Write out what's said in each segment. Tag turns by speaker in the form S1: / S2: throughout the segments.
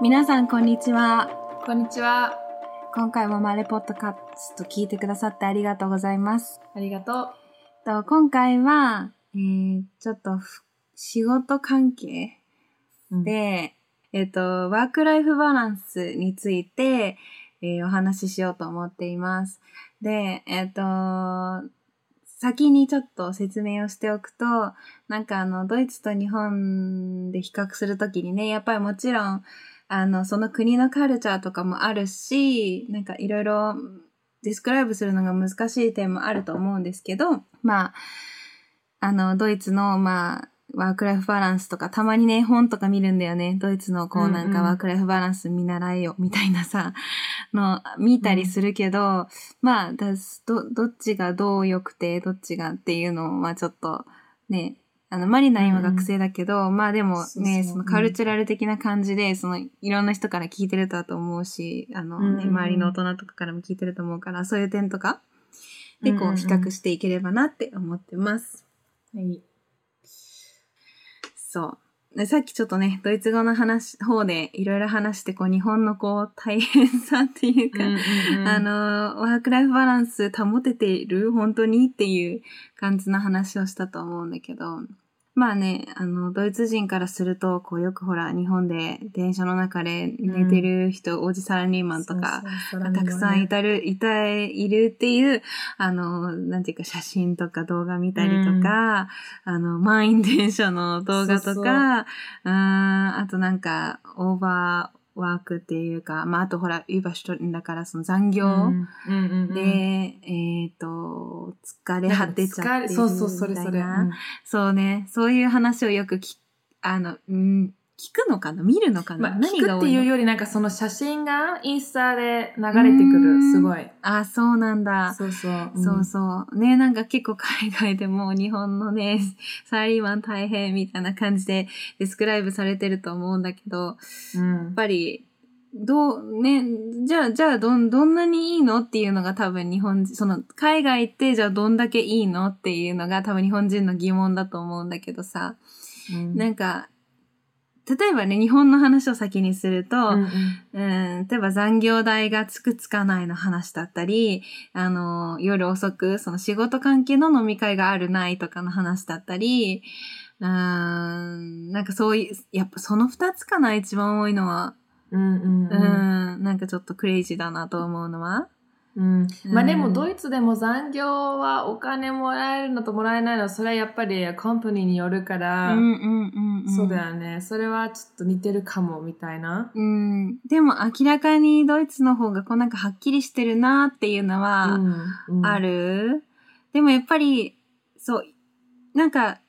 S1: 皆さん、こんにちは。
S2: こんにちは。
S1: 今回もマレポッドカスト聞いてくださってありがとうございます。
S2: ありがと
S1: と今回は、えー、ちょっとふ仕事関係
S2: う。、
S1: で、えっ、と、ワークライフバランスについて、えーお話ししようと思っています。で、えっ、と、先にちょっと説明をしておくと、なんかあの、ドイツと日本で比較するときにね、やっぱりもちろん、あの、その国のカルチャーとかもあるし、なんかいろいろディスクライブするのが難しい点もあると思うんですけど、まあ、あの、ドイツの、まあ、ワークライフバランスとか、たまにね、本とか見るんだよね。ドイツのこうなん
S2: うんうん
S1: かワークライフバランス見習えよ、みたいなさ、の、見たりするけど、まあ、だど、どっちがどう良くて、どっちがっていうのを、まあちょっと、ね、あの、マリナ今学生だけど、まあでもね、
S2: そ
S1: のカルチュラル的な感じで、その、いろんな人から聞いてるとだと思うし、あの、ね、
S2: うんうんうん
S1: 周りの大人とかからも聞いてると思うから、そういう点とか、で、こう、
S2: うんうんうん
S1: 比較していければなって思ってます。
S2: はい。
S1: そう。でさっきちょっとね、ドイツ語の話、方でいろいろ話して、こう、日本のこう、大変さっていうか、あの、ワークライフバランス保てている本当にっていう感じの話をしたと思うんだけど、まあね、あの、ドイツ人からすると、こう、よくほら、日本で電車の中で寝てる人、おじサラリーマンとか、がたくさんいたる、いた、いるっていう、あの、なんていうか写真とか動画見たりとか、あの、満員電車の動画とか、
S2: そう
S1: あとなんか、オーバーワークっていうか、まあ、あとほら、ユーバーシュトンだからその残業、で、えっ、と、疲れ果てちゃってるみたいな。
S2: そうそう、それそれ。うん。
S1: そうね、そういう話をよくき、あの、うん、聞くのかな？見るのかな、
S2: まあ、聞くって
S1: い
S2: うよりなんかその写真がインスタで流れてくる。すごい。
S1: あ、そうなんだ。
S2: そうそう。
S1: そうそう。ね、なんか結構海外でも日本のね、サラリーマン大変みたいな感じでディスクライブされてると思うんだけど、
S2: うん。
S1: やっぱり、どう、ね、じゃあ、じゃあ、どん、どんなにいいのっていうのが多分日本人、その、海外行って、じゃあどんだけいいのっていうのが多分日本人の疑問だと思うんだけどさ、
S2: うん
S1: なんか、例えばね、日本の話を先にすると、
S2: うんうん
S1: うん、例えば残業代がつくつかないの話だったり、あの、夜遅く、その仕事関係の飲み会があるないとかの話だったり、うーん、なんかそういう、やっぱその二つかな、一番多いのは。
S2: うんうん
S1: うん、
S2: うん
S1: なんかちょっとクレイジーだなと思うのは。
S2: うん。まあで
S1: うん
S2: もドイツでも残業はお金もらえるのともらえないのはそれはやっぱりコンパニーによるから、
S1: うんうんうん、うん。
S2: そうだよね。それはちょっと似てるかもみたいな、
S1: うん。でも明らかにドイツの方がこうなんかはっきりしてるなっていうのは、
S2: うん
S1: ある、でもやっぱり、そう、なんか、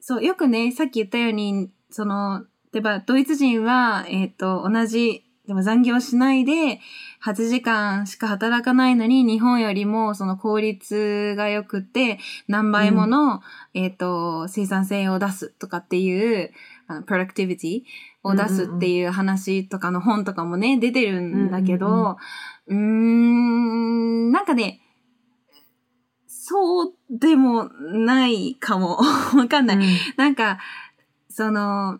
S1: そう、よくね、さっき言ったように、その、例えば、ドイツ人は、えっ、と、同じ、でも残業しないで、8時間しか働かないのに、日本よりもその効率が良くって、何倍もの、えっ、と、生産性を出すとかっていう、あの、プロダクティビティを出すっていう話とかの本とかもね、出てるんだけど、うーん、なんかね、そうでもないかも。わかんない。なんか、その、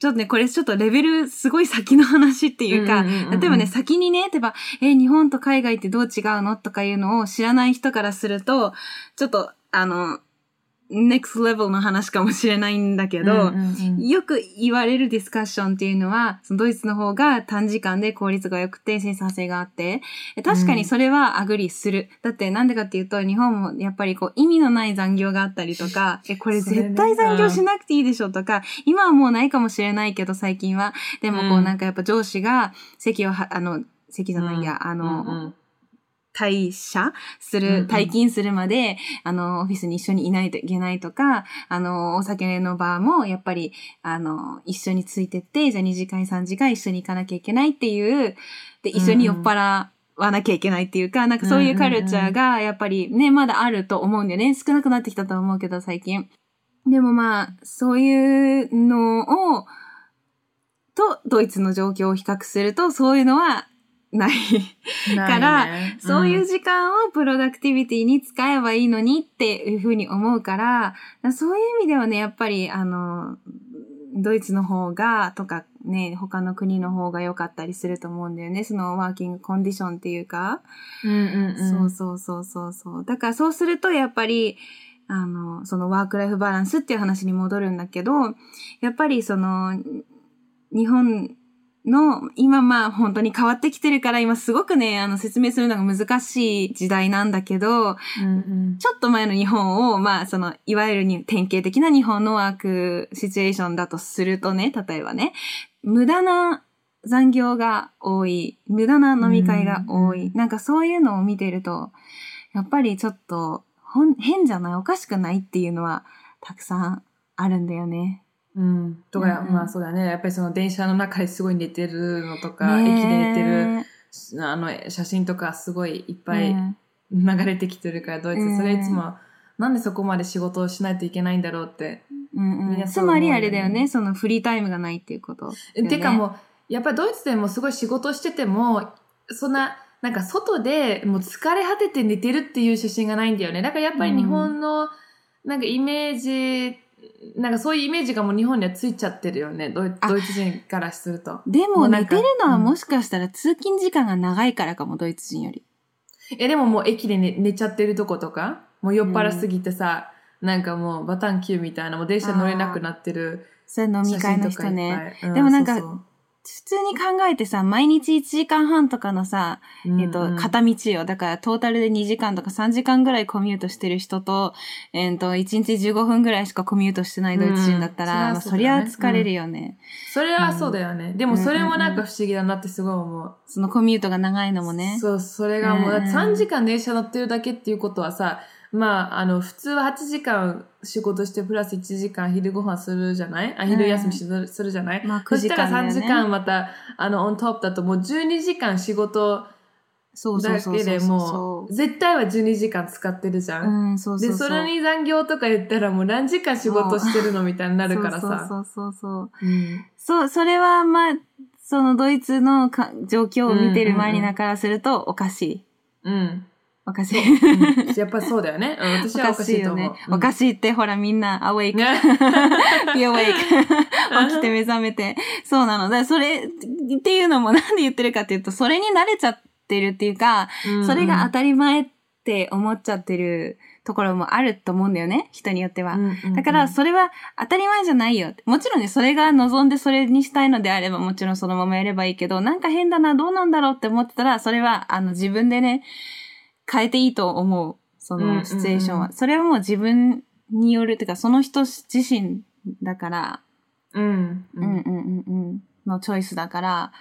S1: ちょっとね、これちょっとレベルすごい先の話っていうか、
S2: うんうんうんうん。
S1: 例えばね、先にね、例えば、え、日本と海外ってどう違うの？とかいうのを知らない人からすると、ちょっと、あの、next level の話かもしれないんだけど、
S2: うんうんうん。
S1: よく言われるディスカッションっていうのは、そのドイツの方が短時間で効率が良くて生産性があって、え確かにそれはアグリする。だってなんでかっていうと、日本もやっぱりこう意味のない残業があったりとか、え、これ絶対残業しなくていいでしょとか、今はもうないかもしれないけど最近は。でもこ
S2: う
S1: うん。なんかやっぱ上司が席をは、あの、席じゃないや、あの、
S2: うんうん
S1: 退社する、
S2: ん
S1: 退勤するまで、あの、オフィスに一緒にいないといけないとか、あの、お酒のバーも、やっぱり、あの、一緒についてって、じゃあ2時間3時間一緒に行かなきゃいけないっていう、で、一緒に酔っ払わなきゃいけないっていうか、なんかそういうカルチャーが、やっぱりね、まだあると思うんだよね。少なくなってきたと思うけど、最近。でもまあ、そういうのを、と、ドイツの状況を比較すると、そういうのはない。から
S2: ね
S1: そういう時間をプロダクティビティに使えばいいのにっていうふうに思うから、そういう意味ではね、やっぱり、あの、ドイツの方が、とか、ね、他の国の方が良かったりすると思うんだよね。そのワーキングコンディションっていうか。
S2: うんうんうん。
S1: そうそうそうそうそう。だからそうするとやっぱり、あの、そのワークライフバランスっていう話に戻るんだけど、やっぱりその、日本の、今まあ本当に変わってきてるから、今すごくね、あの説明するのが難しい時代なんだけど、
S2: うんうん。
S1: ちょっと前の日本を、まあその、いわゆるに典型的な日本のワークシチュエーションだとするとね、例えばね、無駄な残業が多い、無駄な飲み会が多い、
S2: うん
S1: なんかそういうのを見てると、やっぱりちょっと、変じゃない？おかしくない？っていうのは、たくさんあるんだよね。
S2: うん。とか、
S1: うんうん
S2: まあそうだね。やっぱりその電車の中ですごい寝てるのとか、駅で寝てる、
S1: ね
S2: あの、写真とかすごいいっぱい
S1: ね
S2: 流れてきてるから、ドイツ。
S1: うん
S2: それいつも、なんでそこまで仕事をしないといけないんだろうって。
S1: うんうん、つまりあれだよね、そのフリータイムがないっていうことね、
S2: てかもう、やっぱりドイツでもすごい仕事してても、そんな、なんか外でもう疲れ果てて寝てるっていう写真がないんだよね。だからやっぱり日本の、なんかイメージ、なんかそういうイメージがもう日本にはついちゃってるよね。ドイ
S1: あ
S2: ドイツ人からすると。
S1: でも寝てるのは
S2: うん
S1: もしかしたら通勤時間が長いからかも、ドイツ人より。
S2: え、でももう駅で寝寝ちゃってるとことか、もう酔っ払すぎてさ、なんかもうバタンキューみたいな、もう電車乗れなくなってる
S1: それ飲み
S2: 写
S1: 会の人ね。
S2: う
S1: でもなんか
S2: そうそう
S1: 普通に考えてさ、毎日1時間半とかのさ、えっ、と、
S2: うんうん
S1: 片道よ。だから、トータルで2時間とか3時間ぐらいコミュートしてる人と、えっ、と、1日15分ぐらいしかコミュートしてないドイツ人だったら、
S2: うん
S1: まあ、そりゃ疲れるよね。
S2: それはそうだよね。でもそれもなんか不思議だなってすごい思う。
S1: そのコミュートが長いのもね。
S2: そう、それがもう、だって
S1: うん
S2: 3時間電車乗ってるだけっていうことはさ、まあ、あの、普通は8時間仕事して、プラス1時間昼ご飯するじゃない？あ、昼休みする,、するじゃない？
S1: まあ、9時
S2: そしたら3
S1: 間だよね。
S2: 時間また、あの、オントップだともう12時間仕事
S1: そう
S2: だけでも、
S1: そう
S2: 絶対は12時間使ってるじゃ。
S1: うんん、そうそう
S2: で、
S1: そ
S2: れに残業とか言ったらもう何時間仕事してるのみたいになるからさ。
S1: そうそうそうそう。
S2: うん
S1: そう、それはまあ、そのドイツのか状況を見てるマリナからするとおかしい。
S2: うん。
S1: おかしい。
S2: うんやっぱそうだよね。うん私はおかしいと思う。
S1: おかしいって、ほらみんな、awake,
S2: ね
S1: be awake. 起きて目覚めて。そうなの。だからそれっていうのもなんで言ってるかっていうと、それに慣れちゃってるっていうか、それが当たり前って思っちゃってるところもあると思うんだよね。人によっては。だから、それは当たり前じゃないよ。もちろんね、それが望んでそれにしたいのであれば、もちろんそのままやればいいけど、なんか変だな、どうなんだろうって思ってたら、それは、あの、自分でね、変えていいと思う。そ
S2: うんうんうん
S1: のシチュエーションは。それはもう自分による、ってか、その人自身だから、
S2: うん。
S1: うん
S2: う。
S1: うんんうんうん、のチョイスだから、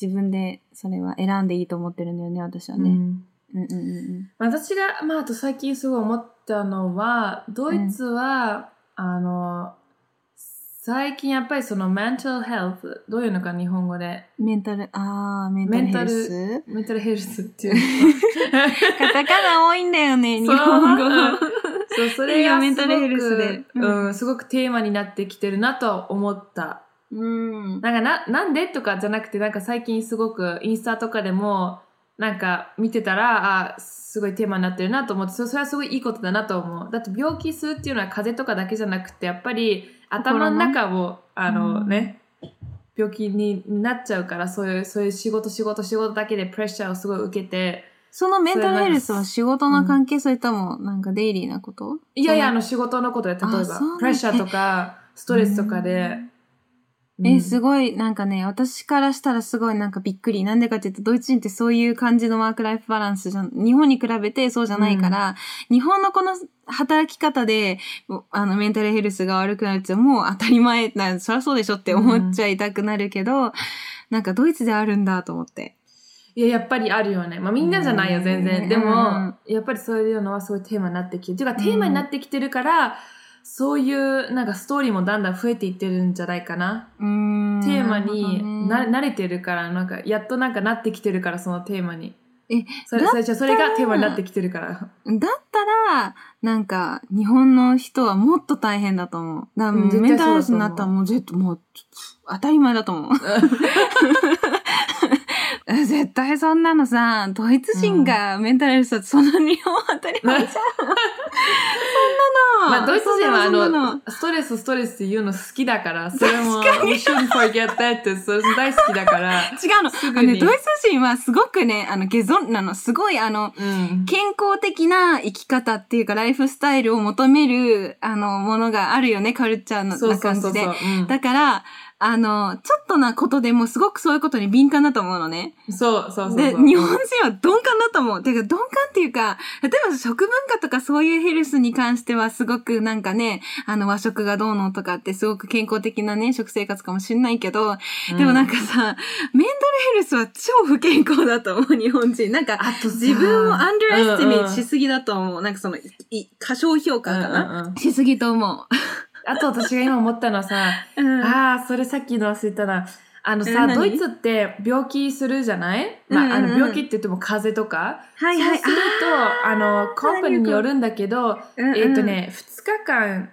S1: 自分でそれは選んでいいと思ってるんだよね、私はね。
S2: うん
S1: うんうんうん
S2: 私が、まあ、あと最近すごい思ったのは、ドイツは、あの、最近やっぱりその mental health、どういうのか日本語で？
S1: うん。メンタル、あー、メンタルヘルス
S2: メンタルヘルスっていうの
S1: カタカナ多いんだよね、日本語。
S2: う んそう、それが
S1: メンタルヘルスでうん
S2: うん、すごくテーマになってきてるなとは思った。
S1: うん。
S2: なんかな、なんでとかじゃなくて、なんか最近すごくインスタとかでも、なんか見てたら、あ、すごいテーマになってるなと思って、そそれはすごいいいことだなと思う。だって病気するっていうのは風邪とかだけじゃなくて、やっぱり頭の中を、あの
S1: うん。
S2: ね、病気になっちゃうから、そういう、そういう仕事仕事仕事だけでプレッシャーをすごい受けて、
S1: そのメンタルヘルスは仕事の関係、それともなんかデイリーなこと？
S2: いやいや、あ
S1: その
S2: の仕事のことで、例えばプレッシャーとか、ストレスとかで、
S1: え、す
S2: ご
S1: ごい、なんかね、私からしたらすごいなんかびっくり。なんでかっていうと、ドイツ人ってそういう感じのワークライフバランスじゃん、日本に比べてそうじゃないから、日本のこの働き方で、あの、メンタルヘルスが悪くなるってもう当たり前な、そりゃそうでしょって思っちゃいたくなるけど、なんかドイツであるんだと思って。
S2: いや、やっぱりあるよね。まあみんなじゃないよ、
S1: うん
S2: 全然。で
S1: うん
S2: も、やっぱりそういうのはすごいテーマになってきてる。ていうか、テーマになってきてるから、そういうなんかストーリーもだんだん増えていってるんじゃないかな。テーマにな
S1: ね
S2: 慣れてるから、なんか、やっとなんかなってきてるから、そのテーマに。
S1: え、
S2: それ、
S1: だ
S2: それじゃそれがテーマになってきてるから。
S1: だったら、なんか、日本の人はもっと大変だと思う。だからメンタルヘルスになったらもう絶対、もう、当たり前だと思う。え 絶対そんなのさ、ドイツ人がメンタルヘルスだとそんな日本当たり前じゃん。そんなの。
S2: まあ、ドイツ人はあ
S1: の
S2: の、ストレスストレスって言うの好きだから、それも、We shouldn't forget that って、それ大好きだから。
S1: 違うの。
S2: すぐに
S1: ね、ドイツ人はすごくね、あの、ゲゾンなの、すごいあの、
S2: うん。
S1: 健康的な生き方っていうか、ライフスタイルを求める、あの、ものがあるよね、カルチャーの感じでだから、あの、ちょっとなことでもすごくそういうことに敏感だと思うのね。
S2: そうそうそう
S1: で。日本人は鈍感だと思う。てか、鈍感っていうか、例えば食文化とかそういうヘルスに関してはすごくなんかね、あの和食がどうのとかってすごく健康的なね、食生活かもしんないけど、でもなんかさ、メンタルヘルスは超不健康だと思う、日本人。なんか、
S2: あとさ
S1: 自分を underestimate
S2: うんうん
S1: しすぎだと思う。なんかその、過小評価かな、
S2: うんうんうん
S1: しすぎと思
S2: あと私が今思ったのはさ、
S1: う。うん
S2: ああ、それさっきの忘れたな。あのさ、ドイツって病気するじゃない、まあ、あの病気って言っても風邪とか？
S1: はいはい。
S2: そうすると、あの、コンパニーによるんだけど、えっ、とね、2日間、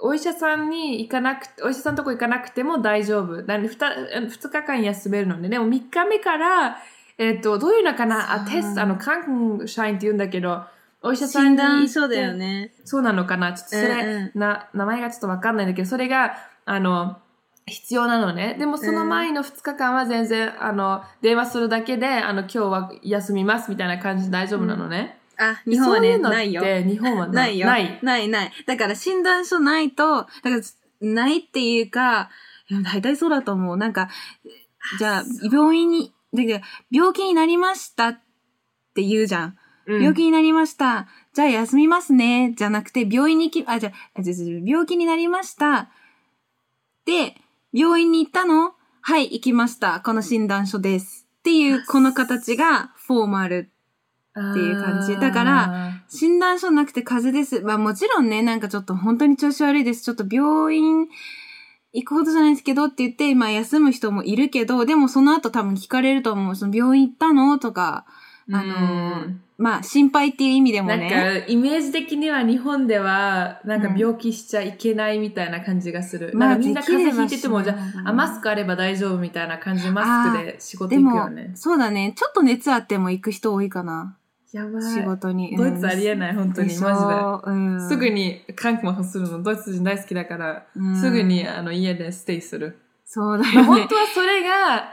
S2: お医者さんに行かなくて、お医者さんのとこ行かなくても大丈夫。なんで 2, 2日間休めるのね。でも3日目から、えっ、と、どういうのかな？あ、テスト、あの、カンクシャインって言うんだけど、お医者さん
S1: 診
S2: に行って
S1: 断書だよね。
S2: そうなのかなちょっとそれ、
S1: うんう
S2: な、名前がちょっとわかんないんだけど、それが、あの、必要なのね。でもその前の2日間は全然、あの、電話するだけで、あの、今日は休みますみたいな感じで大丈夫なのね。
S1: あ、日本はね、
S2: そういう
S1: ないよ。
S2: 日本は
S1: ないよ。
S2: ない。
S1: ないない。だから診断書ないと、だから、ないっていうか、大体そうだと思う。なんか、じゃあ、病院に、だけど病気になりましたって言うじゃん。
S2: うん
S1: 病気になりました。じゃあ休みますね。じゃなくて、病院に行き、あ、じゃあ、病気になりました。で、病院に行ったの？はい、行きました。この診断書です。っていう、この形がフォーマルっていう感じだから、診断書なくて風邪です。まあもちろんね、なんかちょっと本当に調子悪いです。ちょっと病院行くほどじゃないですけどって言って、まあ休む人もいるけど、でもその後多分聞かれると思う。その病院行ったの？とか、あのまあ心配っていう意味でも
S2: なん
S1: ね。
S2: か、イメージ的には日本では、なんか
S1: うん
S2: 病気しちゃいけないみたいな感じがする。
S1: まあ
S2: なんかみんな風邪ひいてても、じゃあ、あマスクあれば大丈夫みたいな感じで、マスクで仕事行くよね、。
S1: そうだね。ちょっと熱あっても行く人多いかな。
S2: やばい。
S1: 仕事に。
S2: ドイツありえない、本当に、マジで。
S1: で。うん、
S2: すぐに韓国もするの、ドイツ人大好きだから、
S1: うん
S2: すぐにあの家でステイする。
S1: そうだ
S2: まあ、
S1: よね
S2: 本当。はそれが、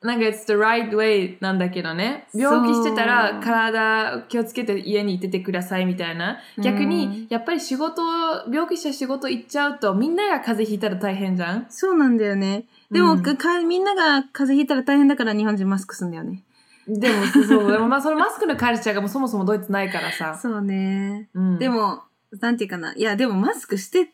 S2: なんか it's the right way なんだけどね。病気してたら体気をつけて家にいててくださいみたいな。逆
S1: うん
S2: に、やっぱり仕事、病気した仕事行っちゃうとみんなが風邪ひいたら大変じゃん？
S1: そうなんだよね。でも、
S2: うん
S1: かみんなが風邪ひいたら大変だから日本人マスクすんだよね。
S2: でも、そう。でもまあそのマスクのカルチャーがもうそもそもドイツないからさ。
S1: そうね。
S2: うん、
S1: で、も、なんていうかな。いや、でもマスクしてっ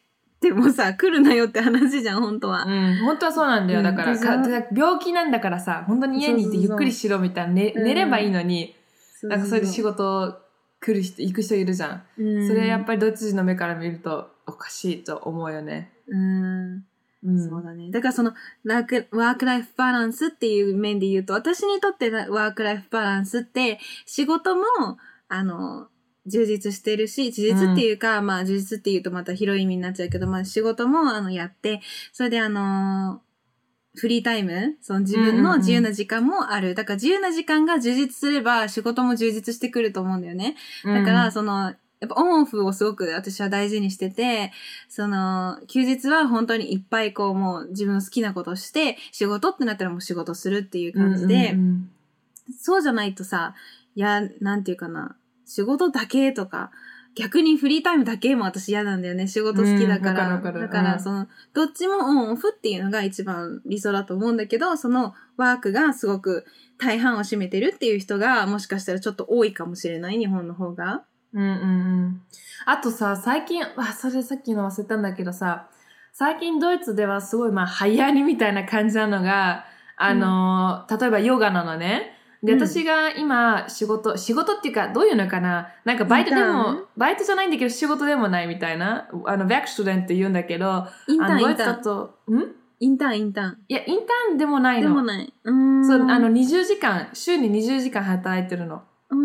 S1: てもさ、来るなよって話じゃん、本当は。
S2: うん、本当はそうなんだよ。だから、
S1: うん
S2: か病気なんだからさ、本当に家にいてゆっくりしろみたいな、ね
S1: うん
S2: 寝ればいいのに、なんかそれで仕事来る人、行く人いるじゃん。
S1: うん、
S2: それやっぱりドイツ人の目から見るとおかしいと思うよね。
S1: うん。
S2: うん。
S1: そうだね。だからその、ワーク、ワークライフバランスっていう面で言うと、私にとってワークライフバランスって、仕事も、あの、充実してるし、充実っていうか、まあ充実っていうとまた広い意味になっちゃうけど、まあ仕事もあのやって、それであのフリータイムその自分の自由な時間もある。だから自由な時間が充実すれば仕事も充実してくると思うんだよね。だから、その、やっぱオンオフをすごく私は大事にしてて、その、休日は本当にいっぱいこうもう自分の好きなことをして、仕事ってなったらもう仕事するっていう感じで、
S2: うんうん
S1: そうじゃないとさ、いや、なんていうかな、仕事だけとか、逆にフリータイムだけも私嫌なんだよね。仕事好きだから。
S2: かかる
S1: だから、
S2: うん
S1: その、どっちもオンオフっていうのが一番理想だと思うんだけど、そのワークがすごく大半を占めてるっていう人が、もしかしたらちょっと多いかもしれない、日本の方が。
S2: うんうんうん。あとさ、最近、あ、それさっきの忘れたんだけどさ、最近ドイツではすごいまあ流行りみたいな感じなのが、あの、例えばヨガなのね。で、
S1: うん
S2: 私が今仕事、仕事っていうかどういうのかな？なんかバイトでも
S1: ン、
S2: バイトじゃないんだけど仕事でもないみたいな。あの、バックストゥデンって言うんだけど、
S1: インターン、
S2: イ
S1: ンターン。
S2: ん？
S1: インターン、インターン。
S2: いや、インターンでもないの。
S1: でもない。う。
S2: そう、あの、20時間、週に20時間働いてるの。
S1: うー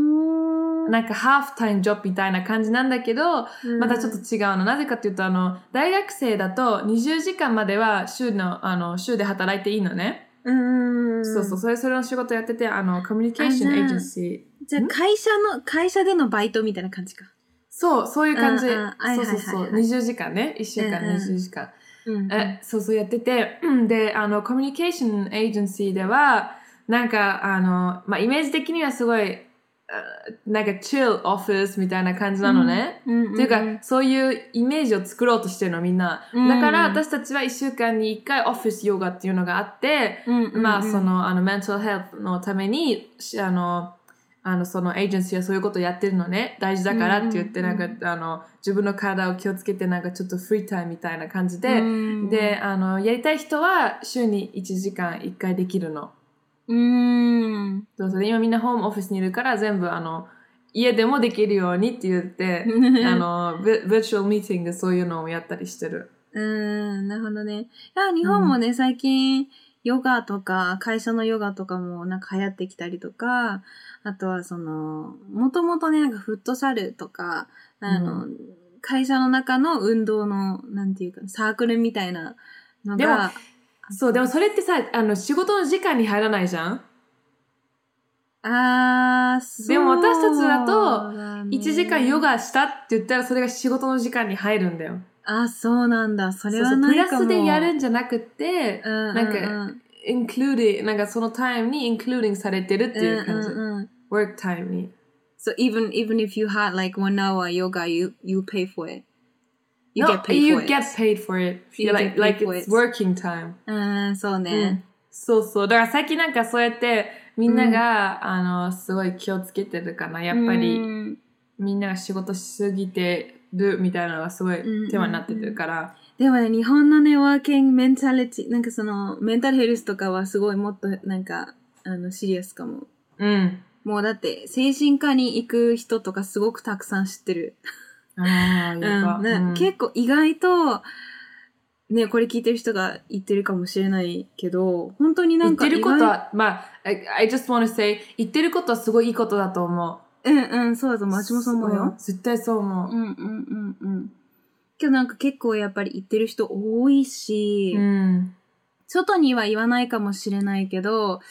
S1: ん、
S2: なんか、ハーフタイムジョブみたいな感じなんだけど、
S1: うん
S2: またちょっと違うの。なぜかっていうと、あの、大学生だと20時間までは週の、あの、週で働いていいのね。
S1: うん。
S2: そうそう、それ、それの仕事やってて、あの、コミュニケーションエージェンシー。
S1: じゃあ、会社の、会社でのバイトみたいな感じか。
S2: そう、そういう感じ。そうそう
S1: はい
S2: そう。
S1: はいはい
S2: 20時間ね。1週間
S1: うんうん
S2: 20時間。
S1: うん。
S2: え、そうそうやってて、うんで、あの、コミュニケーションエージェンシーでは、なんか、あの、まあ、イメージ的にはすごい、あなんか、チルオフィスみたいな感じなのね。
S1: うん。うん。
S2: っていうか、そういうイメージを作ろうとしてるの、みんな。
S1: うん
S2: だから、私たちは1週間に1回オフィスヨガっていうのがあって、
S1: うん、うん。
S2: まあ、そ、の、あの、メンタルヘルスのために、しあの、あの、そのエージェンシーはそういうことやってるのね。大事だからって言って、
S1: うんうん
S2: なんか、あの、自分の体を気をつけて、なんかちょっとフリータイムみたいな感じで、
S1: で、
S2: で、あの、やりたい人は週に1時間1回できるの。
S1: うーん。
S2: そうそう今みんなホームオフィスにいるから全部あの、家でもできるようにって言って、あの、ビビーチュアルミーティングそういうのをやったりしてる。
S1: うーん、なるほどね。いや、日本もね、最近、ヨガとか、会社のヨガとかもなんか流行ってきたりとか、あとはその、もともとね、なんかフットサルとか、あの、
S2: う
S1: 会社の中の運動の、なんていうか、サークルみたいなのが、
S2: そう、でもそれってさ、あの、仕事の時間に入らないじゃん？
S1: あー、そう
S2: でも私たちだと
S1: だね
S2: ?1 時間ヨガしたって言ったらそれが仕事の時間に入るんだよ。
S1: あ、そうなんだ。それはないかも。
S2: ラスでやるんじゃなくて、
S1: うんうんうん、
S2: なんか including、なんかそのタイムに including されてるっていう感じ。
S1: うんうんうん
S2: work time に。
S1: So even even if you had like one hour yoga, you you pay for it. You
S2: No,
S1: get paid
S2: you
S1: for it.
S2: get paid for it.
S1: You
S2: like,
S1: get paid
S2: like
S1: for
S2: it's
S1: it.
S2: working time.
S1: うん、そう
S2: うん
S1: ね。
S2: そうそう。だから最近なんかそうやってみんなが、あの、すごい気をつけてるかな。やっぱ
S1: う
S2: り
S1: ん
S2: みんなが仕事しすぎてるみたいなのがすごい
S1: うん
S2: 手話になってるから。
S1: でもね、日本のね、ワーキングメンタリティ、なんかその、メンタルヘルスとかはすごいもっとなんか、あの、シリアスかも。
S2: うん。
S1: もうだって、精神科に行く人とかすごくたくさん知ってる。うん結構意外と、ね、これ聞いてる人が言ってるかもしれないけど、本当になんか
S2: 言ってることは、まあ、I, I just want to say, 言ってることはすごいいいことだと思う。
S1: うんうん、そうだと思う。私もそう思うよ。
S2: 絶対そう思う。
S1: うんうんうんうん。けどなんか結構やっぱり言ってる人多いし、
S2: うん。
S1: 外には言わないかもしれないけど、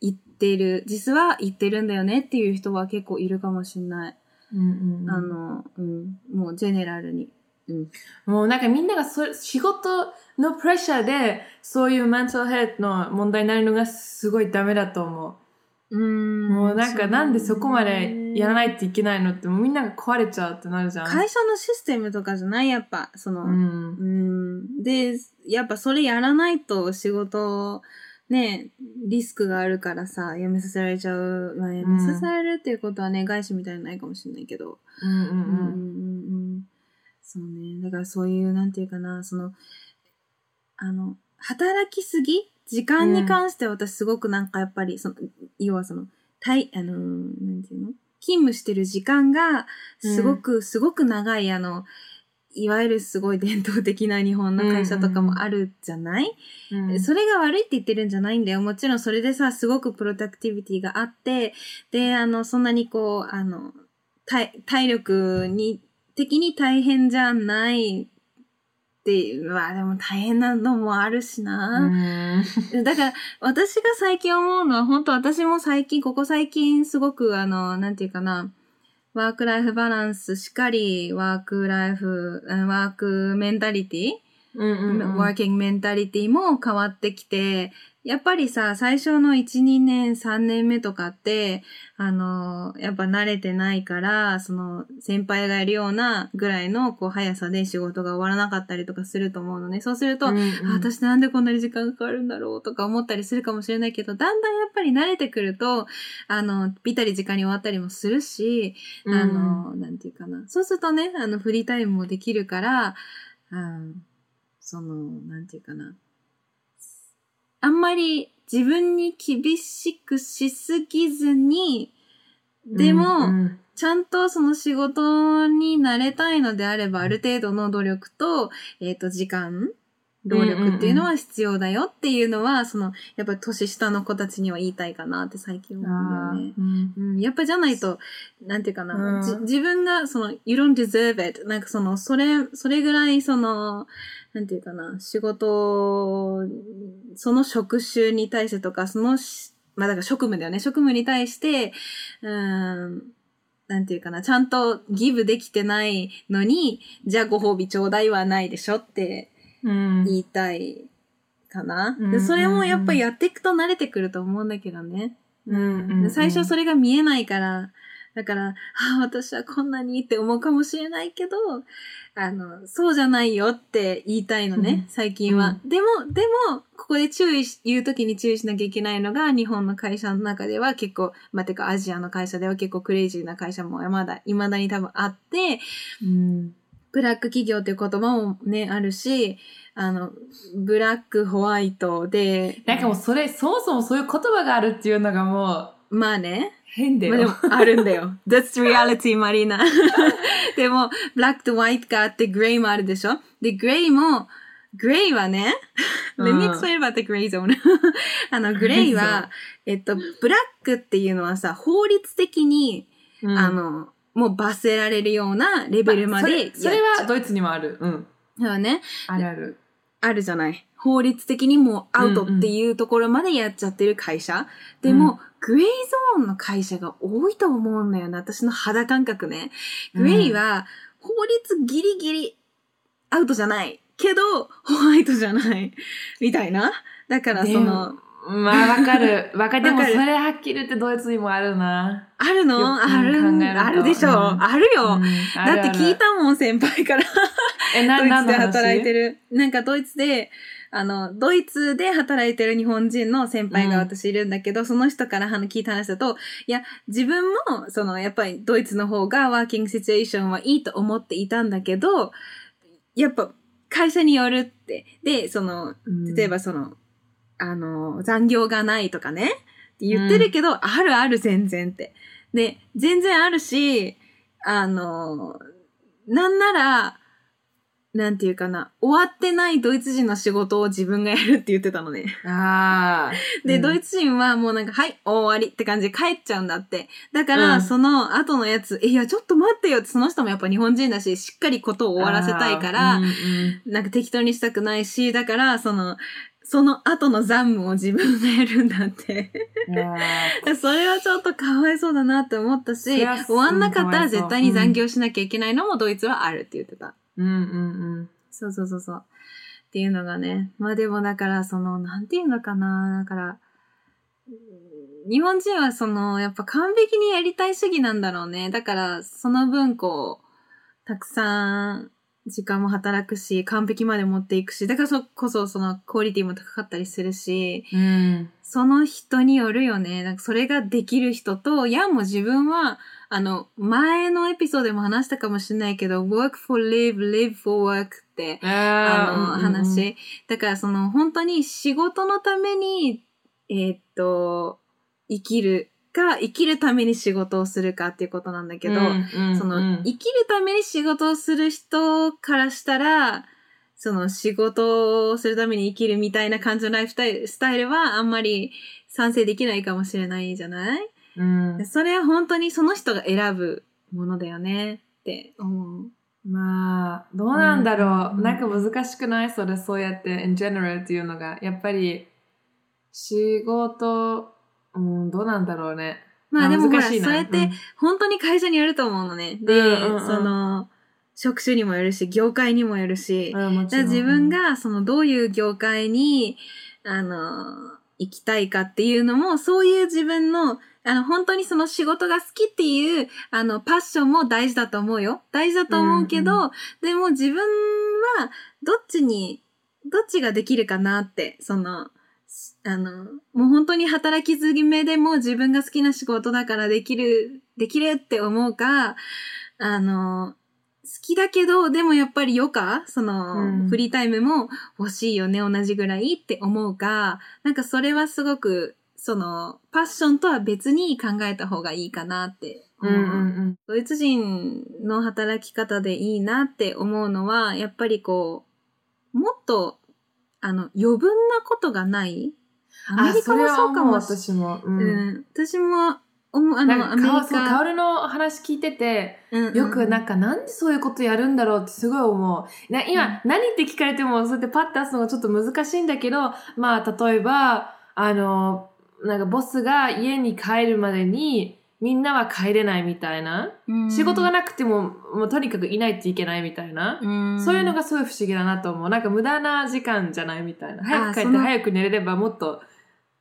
S1: 言ってる、実は言ってるんだよねっていう人は結構いるかもしれない。
S2: うんうんうん
S1: あの、うん、もうジェネラルに。うん。
S2: もうなんかみんながそ仕事のプレッシャーでそういうメンタルヘルスの問題になるのがすごいダメだと思
S1: うーん
S2: う。もうなんかなんでそこまでやら
S1: い
S2: ないといけないのってもうみんなが壊れちゃうってなるじゃん。
S1: 会社のシステムとかじゃないやっぱ、その、
S2: う。
S1: うんん。で、やっぱそれやらないと仕事、ね、リスクがあるからさ、辞めさせられちゃう。まあ、辞めさせられるっていうことはね、外資みたいにないかもしれないけど。うんうん
S2: うんうんうん。
S1: うんそうね。だからそういう、なんていうかな、その、あの、働きすぎ時間に関して私すごくなんかやっぱり、その、要はその、たい、あの、なんていうの？勤務してる時間が、すごく、すごく長い、あの、いわゆるすごい伝統的な日本の会社とかもあるじゃない、
S2: うん
S1: それが悪いって言ってるんじゃないんだよ。もちろんそれでさ、すごくプロダクティビティがあって、で、あの、そんなにこう、あの、体体力に、的に大変じゃないっていう、まあでも大変なのもあるし
S2: う
S1: な。
S2: ん
S1: だから、私が最近思うのは、本当私も最近、ここ最近すごく、あの、なんていうかな、ワークライフバランスしっかり、ワークライフ、あワークメンタリティ
S2: うんうんうん。
S1: ワーキングメンタリティも変わってきて、やっぱりさ、最初の1、2年、3年目とかって、あの、やっぱ慣れてないから、その、先輩がやるようなぐらいの、こう、速さで仕事が終わらなかったりとかすると思うのね。そうすると、
S2: うんうん
S1: あ私なんでこんなに時間かかるんだろうとか思ったりするかもしれないけど、だんだんやっぱり慣れてくると、あの、ぴったり時間に終わったりもするし、あの、なんていうかな。そうするとね、あの、フリータイムもできるから、うん、その、なんていうかな。あんまり自分に厳しくしすぎずに、でも、
S2: うん。うん
S1: ちゃんとその仕事に慣れたいのであれば、ある程度の努力と、えっ、と、時間労力っていうのは必要だよっていうのは、その、やっぱり年下の子たちには言いたいかなって最近思うんだよね。
S2: うん
S1: うん、やっぱじゃないと、なんていうかな、
S2: うん
S1: じ自分が、その、you don't deserve it. なんかその、それ、それぐらい、その、なんていうかな、仕事、その職種に対してとか、そのし、まあだから職務だよね。職務に対して、うん、なんていうかな、ちゃんとギブできてないのに、じゃあご褒美ちょうだいはないでしょって
S2: うん
S1: 言いたいかな。
S2: うん。
S1: でそれもやっぱりやっていくと慣れてくると思うんだけどね。
S2: うんうん
S1: で最初それが見えないから、だから、ああ、私はこんなにって思うかもしれないけど、あの、そうじゃないよって言いたいのね、
S2: うん。
S1: 最近は。でも、でも、ここで注意し、言うときに注意しなきゃいけないのが、日本の会社の中では結構、まあ、てかアジアの会社では結構クレイジーな会社もまだ、未だに多分あって、
S2: うん
S1: ブラック企業っていう言葉もね、あるし、あの、ブラック、ホワイトで、
S2: なんかもうそれ、そもそもそういう言葉があるっていうのがもう
S1: まあね、
S2: 変だよ。
S1: まあでも、あるんだよ。That's reality, マリーナ。でも、ブラックとホワイトがあって、グレイもあるでしょ？で、グレイも、グレイはね、
S2: うん
S1: Let me explain about the gray zone. あの、グレイは、えっと、ブラックっていうのはさ、法律的に、
S2: うん
S1: あの、もう罰せられるようなレベルまでやっ
S2: それそれはドイツにもある。うん。
S1: そうね。
S2: あるある。
S1: あるじゃない。法律的にもうアウトっていうところまでやっちゃってる会社。でも、グレイゾーンの会社が多いと思うんだよね。私の肌感覚ね。グレイは法律ギリギリアウトじゃない。けど、ホワイトじゃない。みたいな。だからその、
S2: まあわかる。わかる。でもそれはっきり言ってドイツにもあるな。
S1: あるの？あるあるでしょ、
S2: うん
S1: あるよ、
S2: うん
S1: だって聞い。たもん、先輩から。
S2: え、な、
S1: ドイツで働いてる。なんかドイツで、あの、ドイツで働いてる日本人の先輩が私いるんだけど、その人から話聞いた話だと、いや、自分も、その、やっぱりドイツの方がワーキングシチュエーションはいいと思っていたんだけど、やっぱ会社によるって。で、その、
S2: うん
S1: 例えばその、あの、残業がないとかね、って言ってるけど、あるある全然って。で、全然あるし、あの、なんなら、なんていうかな、終わってないドイツ人の仕事を自分がやるって言ってたのね。
S2: ああ。
S1: で、
S2: うん
S1: ドイツ人はもうなんか、はい、終わりって感じで帰っちゃうんだって。だから、
S2: うん
S1: その後のやつ、いや、ちょっと待ってよって、その人もやっぱ日本人だし、しっかりことを終わらせたいから、
S2: うんうん
S1: なんか適当にしたくないし、だから、その、その後の残務を自分がやるんだって。
S2: あ
S1: それはちょっとかわいそうだなって思ったし、終わんなかったら絶対に残業しなきゃいけないのもドイツはあるって言ってた。
S2: ーうんうん
S1: そうそうそうそう。っていうのがね。まあでもだから、その、なんていうのかな。だから、うん日本人はその、やっぱ完璧にやりたい主義なんだろうね。だから、その分こう、たくさん時間も働くし、完璧まで持っていくし、だからそこそそのクオリティも高かったりするし、
S2: うん。うん。
S1: その人によるよね。なんかそれができる人と、いやもう自分は、あの、前のエピソードでも話したかもしれないけど、work for live, live for work って、あの、
S2: あー
S1: 話。だからその本当に仕事のために、えーっと、生きるか、生きるために仕事をするかっていうことなんだけど、その、生きるために仕事をする人からしたら、その仕事をするために生きるみたいな感じのライフスタイルスタイルはあんまり賛成できないかもしれないじゃない？
S2: うん
S1: それは本当にその人が選ぶものだよねって思う。
S2: まあ、どうなんだろう。
S1: うん
S2: なんか難しくない？それ、そうやって in general っていうのが。やっぱり、仕事、うん、どうなんだろうね。
S1: まあでもほら、そうやって本当に会社によると思うのね。で、
S2: うんうんうん
S1: その、職種にもよるし、業界にもよるし、自分、がそのどういう業界に、あの、行きたいかっていうのも、そういう自分の、あの、本当にその仕事が好きっていう、あの、パッションも大事だと思うよ。大事だと思うけど、
S2: うん
S1: でも自分は、どっちに、どっちができるかなって、その、あの、もう本当に働き詰めでも自分が好きな仕事だからできる、できるって思うか、あの、好きだけど、でもやっぱり余暇その、
S2: うん
S1: フリータイムも欲しいよね、同じぐらいって思うか、なんかそれはすごく、その、パッションとは別に考えた方がいいかなって。う
S2: んうんうん。
S1: ドイツ人の働き方でいいなって思うのは、やっぱりこう、もっとあの、余分なことがない。アメ
S2: あ、
S1: リカも
S2: そう、
S1: かもし
S2: 私も。う。
S1: うんん、私も、思うあの、アメリカ。
S2: カオルの話聞いてて、
S1: うんうん
S2: よくなんかなんでそういうことやるんだろうってすごい思う。な今、何って聞かれてもそうやってパッて出すのがちょっと難しいんだけど、まあ例えば、あの、なんかボスが家に帰るまでにみんなは帰れないみたいな。
S1: うん
S2: 仕事がなくても、もうとにかくいないといけないみたいな。
S1: うん
S2: そういうのがすごい不思議だなと思う。なんか無駄な時間じゃないみたいな。早く帰って早く寝れればもっと、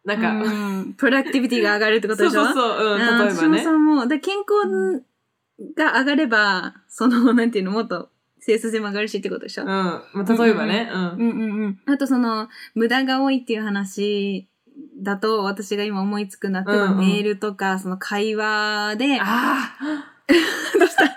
S2: なんか、
S1: うんプロダクティビティが上がるってこと
S2: そう
S1: でしょ？
S2: そうそう、うん、例えば
S1: あ私も
S2: ね。
S1: そう思う。で健康が上がれば、その、なんていうの、もっと生産性も上がるしってことでしょ？
S2: うん。まあ、例えばね。うん。
S1: うんうんうん。あとその、無駄が多いっていう話だと、私が今思いつくなっては、
S2: うんうん
S1: メールとか、その会話で、
S2: ああ
S1: どうした？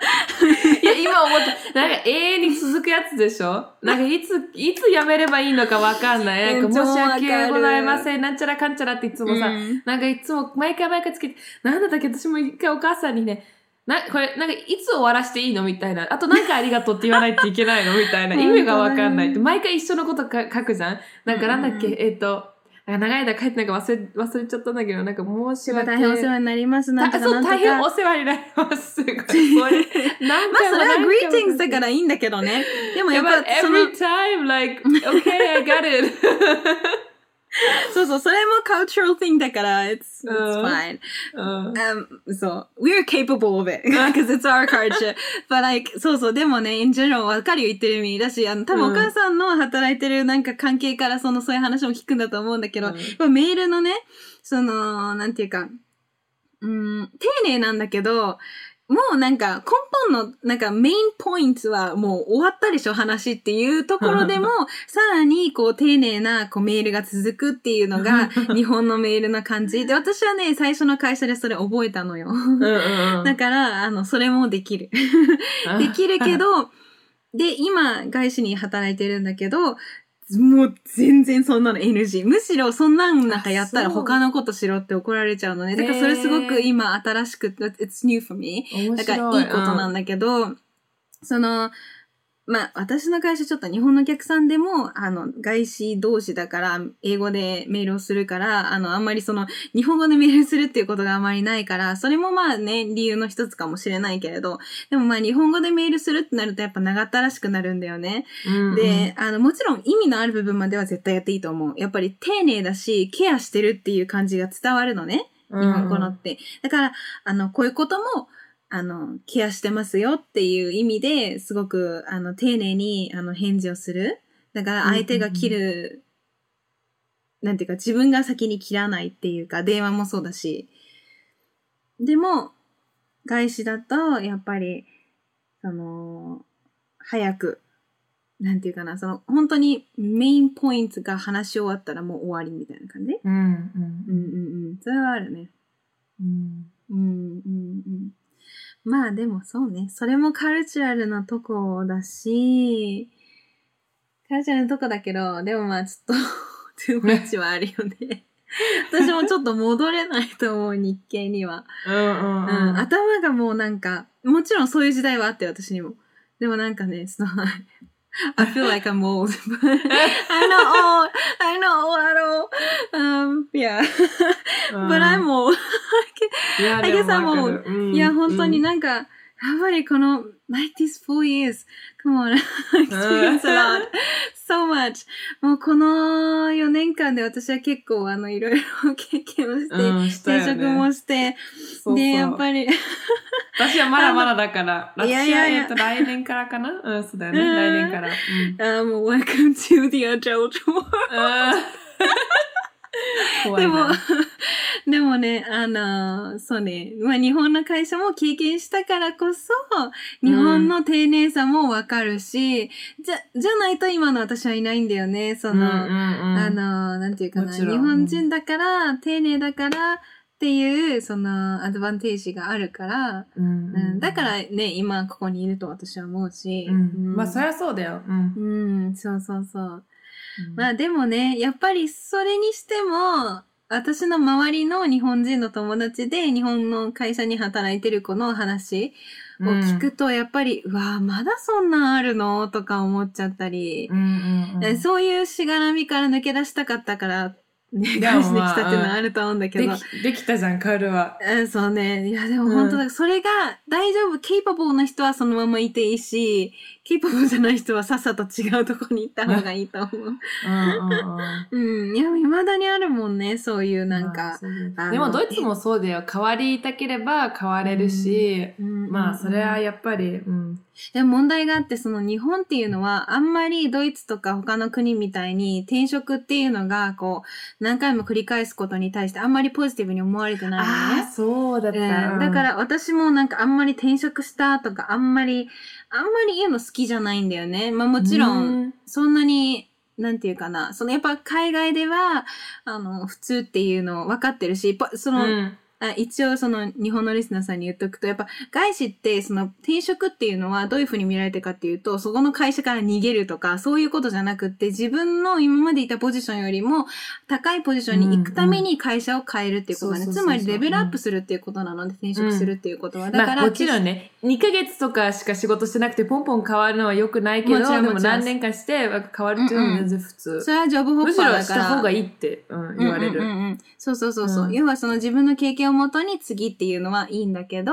S2: いや、今思った。なんか永遠に続くやつでしょ？なんかいつ、いつやめればいいのかわかんない。なんか
S1: 超
S2: 申し訳ございません。なんちゃらかんちゃらっていつもさ、
S1: うん
S2: なんかいつも毎回毎回つけて、なんだったっけ？私も一回お母さんにね、な、これ、なんかいつ終わらしていいのみたいな。あとなんかありがとうって言わないといけないのみたいな。意味がわかんない。毎回一緒のことか書くじゃん？なんかなんだっけ、えっ、と、なんか長い間帰ってなんか忘れ、忘れちゃったんだけど、なんか申し訳
S1: 大変お世話になります。なんと
S2: たそう、
S1: かなんとか。
S2: 大変お世話になります。すごい。
S1: まあそれは
S2: 回も何回も
S1: greetings だからいいんだけどね。でもやっ
S2: ぱ
S1: ぱその
S2: every time, like, okay, I got it.
S1: そうそう、それも cultural thing だから、it's, it's
S2: うん
S1: fine.
S2: うん。
S1: Um, そう。We're capable of it. Because it's our culture. But like, そうそう。でもね、in general わかるよ言ってる意味だし、あの、多分
S2: うん
S1: お母さんの働いてるなんか関係からその、そういう話も聞くんだと思うんだけど、
S2: うん
S1: メールのね、その、なんていうか、うん、丁寧なんだけど、もうなんか根本のなんかメインポイントはもう終わったでしょ話っていうところでも さらにこう丁寧なこうメールが続くっていうのが 日本のメールの感じで私はね最初の会社でそれ覚えたのよ。だからあのそれもできる。できるけどで今外資に働いてるんだけどもう全然そんなの NG。むしろそんなんなんかやったら他のことしろって怒られちゃうのね。だからそれすごく今新しく、It's new for me. だからいいことなんだけど、その、まあ私の会社ちょっと日本のお客さんでも、あの、外資同士だから、英語でメールをするから、あの、あんまりその、日本語でメールするっていうことがあまりないから、それもまあね、理由の一つかもしれないけれど、でもまあ日本語でメールするってなるとやっぱ長ったらしくなるんだよね。
S2: うんうん
S1: で、あの、もちろん意味のある部分までは絶対やっていいと思う。やっぱり丁寧だし、ケアしてるっていう感じが伝わるのね。日本語のって。だから、あの、こういうことも、あの、ケアしてますよっていう意味ですごく、あの、丁寧に、あの、返事をする。だから、相手が切る、なんていうか、自分が先に切らないっていうか、電話もそうだし。でも、外資だと、やっぱり、その、早く、なんていうかな、その、本当にメインポイントが話し終わったらもう終わりみたいな感じ？
S2: うんうん
S1: うんうんうん。それはあるね。
S2: うん
S1: うんうんうん。まあでもそうね。それもカルチュラルなとこだし、カルチュラルなとこだけど、でもまあちょっと、too much はあるよね。私もちょっと戻れないと思う、日系には。
S2: うんうん
S1: う
S2: うん
S1: ん、頭がもうなんか、もちろんそういう時代はあって、私にも。でもなんかね、その、I feel like I'm old. I'm not old. I'm not old at all. Um, yeah.
S2: うん
S1: But I'm old.
S2: いや
S1: I
S2: で
S1: guess
S2: も
S1: I'm
S2: わかるうん
S1: いや、本当に
S2: うん
S1: なんか、やっぱりこの、like these four years, come on, I experienced a lot, So much. もうこの4年間で私は結構あの、いろいろ経験をして、
S2: うん
S1: 職もして、
S2: そうそう
S1: で、やっぱり、
S2: 私はまだまだだから。
S1: いやいやいや
S2: 私はえっと来年からかな？うん、そうだよね。
S1: うん
S2: 来年から。うん
S1: あもう welcome to the adult world. でも、でもね、あのそうね、まあ日本の会社も経験したからこそ、日本の丁寧さもわかるし、じゃ、じゃないと今の私はいないんだよね、その、あ
S2: あ
S1: の、なんていうかな、日本人だから、丁寧だからっていう、その、アドバンテージがあるから、
S2: うん
S1: うん、だからね、今ここにいると私は思うし、
S2: うん。まあ、そりゃそうだよ。うん。
S1: うん、そうそうそう。まあでもね、やっぱりそれにしても、私の周りの日本人の友達で日本の会社に働いてる子の話を聞くと、やっぱり、うわぁ、まだそんなんあるのとか思っちゃったり、
S2: うんうんうん
S1: そういうしがらみから抜け出したかったから、返してきたっていうの
S2: まあ
S1: はあると思うんだけど。
S2: できできたじゃん、カールは。
S1: うんそうね。いや、でも本当だ、それが大丈夫、ケイパボーな人はそのままいていいし、ケイパボーじゃない人はさっさと違うとこに行った方がいいと思う。
S2: うん。
S1: いや、未だにあるもんね、そういうなんか。
S2: でもドイツもそうだよ。変わりたければ変われるし、
S1: うん
S2: まあそれはやっぱり、うん。
S1: でも問題があって、その日本っていうのは、あんまりドイツとか他の国みたいに転職っていうのが、こう、何回も繰り返すことに対してあんまりポジティブに思われてないのね。
S2: そうだった。
S1: うんだから私もなんかあんまり転職したとかあんまり、あんまり言うの好きじゃないんだよね。まあもちろん、
S2: ん、
S1: そんなに、なんていうかな、そのやっぱ海外では、あの、普通っていうの分かってるし、ぱその、
S2: うん
S1: あ一応その日本のリスナーさんに言っとくと、やっぱ外資ってその転職っていうのはどういうふうに見られてるかっていうと、そこの会社から逃げるとか、そういうことじゃなくって、自分の今までいたポジションよりも高いポジションに行くために会社を変えるっていうことだね。
S2: うん
S1: つまりレベルアップするっていうことなので、転職するっていうことは。だから、
S2: まあ、もちろんね、2ヶ月とかしか仕事してなくてポンポン変わるのは良くないけど、
S1: もちろん
S2: でも何年かして変わるっていうのも全然普通。
S1: それはジョブホッ
S2: むしろし
S1: パーだから。
S2: た方がいいって、うん、言われる。
S1: うんうんうんうんそうそうそうそう、
S2: うん
S1: 要はその自分の経験をもとに次っていうのはいいんだけど、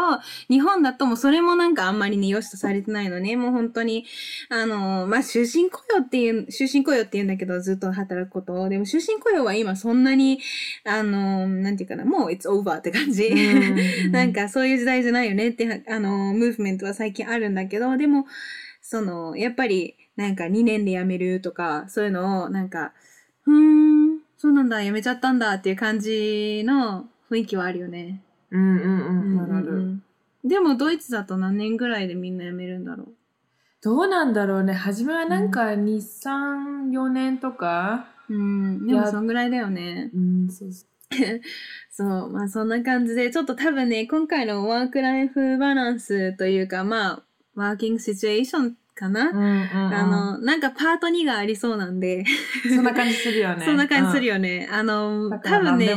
S1: 日本だともうそれもなんかあんまりね、良しとされてないのね。もう本当に、あの、まあ、終身雇用っていう、終身雇用って言うんだけど、ずっと働くことを。でも終身雇用は今そんなに、あの、なんていうかな、もう it's over って感じ。
S2: うん
S1: なんかそういう時代じゃないよねって、あの、ムーブメントは最近あるんだけど、でも、その、やっぱり、なんか2年で辞めるとか、そういうのを、なんか、ふーん、そうなんだ、辞めちゃったんだっていう感じの雰囲気はあるよね。
S2: うんうんうん。なる
S1: でも、ドイツだと何年ぐらいでみんな辞めるんだろう。
S2: どうなんだろうね。初めはなんか2、3、4年とか。
S1: うん、でもそんぐらいだよね。
S2: うん、そうそ
S1: そう、まあそんな感じで、ちょっと多分ね、今回のワークライフバランスというか、まあ、ワーキングシチュエーションかな、
S2: う。うんうんうん、
S1: あの、なんかパート2がありそうなんで、
S2: そんな感じするよね。
S1: そんな感じする
S2: よ。
S1: よね。あの、多分ね、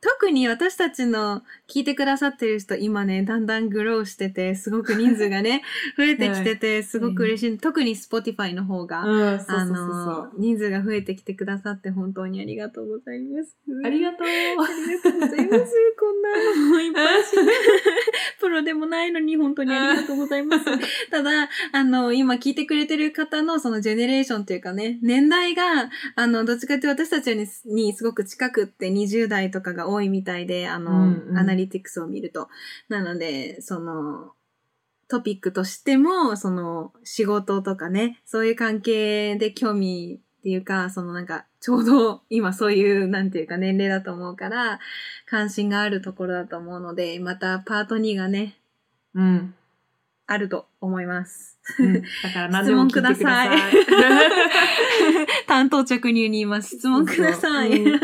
S1: 特に私たちの聞いてくださってる人、今ね、だんだんグローしてて、すごく人数がね、増えてきてて、すごく嬉しい。特に Spotify の方が、あの
S2: う。、
S1: 人数が増えてきてくださって本当にありがとうございます。
S2: ありがとう。
S1: ありがとうございます。こんなのいっぱいし プロでもないのに本当にありがとうございます。ただ、あの、今聞いてくれてる方のそのジェネレーションというかね、年代が、あの、どっちかというと私たちににすごく近くって20代とかが多いみたいで、あの、
S2: うんうん
S1: アナリティクスを見ると。なので、その、トピックとしても、その、仕事とかね、そういう関係で興味っていうか、そのなんか、ちょうど今そういう、なんていうか年齢だと思うから、関心があるところだと思うので、またパート2がね、
S2: うん。
S1: あると思います。
S2: うんだから何でも聞いてください。
S1: 担当直入に言います。質問ください。
S2: そう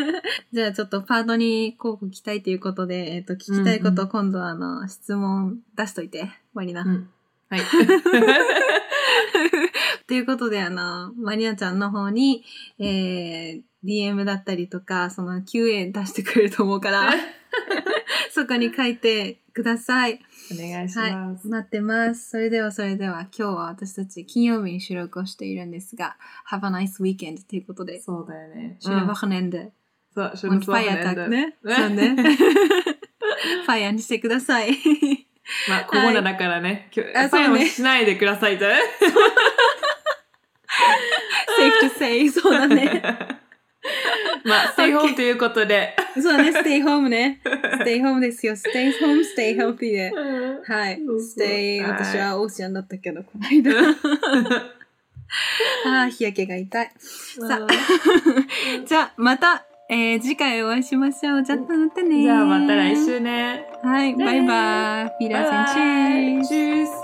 S1: じゃあちょっとパートに広告期待ということで、えっ、と、聞きたいことを今度はあの、質問出しといて、マリナ。
S2: うん はい。
S1: ということで、あの、マリナちゃんの方に、えー、DM だったりとか、その QA 出してくれると思うから、そこに書いてください。
S2: お願いし
S1: はい
S2: ます。
S1: 待ってます。それではそれでは、今日は私たち金曜日に収録をしているんですが、Have a nice weekend ということで、
S2: そうだよね。
S1: schöne
S2: うん
S1: Wochenende
S2: そう、シ
S1: und Feiertag ね。
S2: ね
S1: そうね。ファイヤーにしてください。
S2: まあ、コロナだからね。今日
S1: あ
S2: ファイ
S1: そうね
S2: もしないでくださいとね。
S1: safe to say, そうだね。
S2: まあ、ステイホームということで。
S1: そうね、stay home ね。stay home ですよ。stay home, stay healthy で。はい
S2: そう。そう
S1: stay、
S2: はい
S1: 私はオーシャンだったけど、この間。ああ、日焼けが痛い。さ じゃあ、また、えー、次回お会いしましょう。じゃあ、またね
S2: じゃあまた来週ね。
S1: はい、バイバイ。フィーラーセンチー
S2: チュース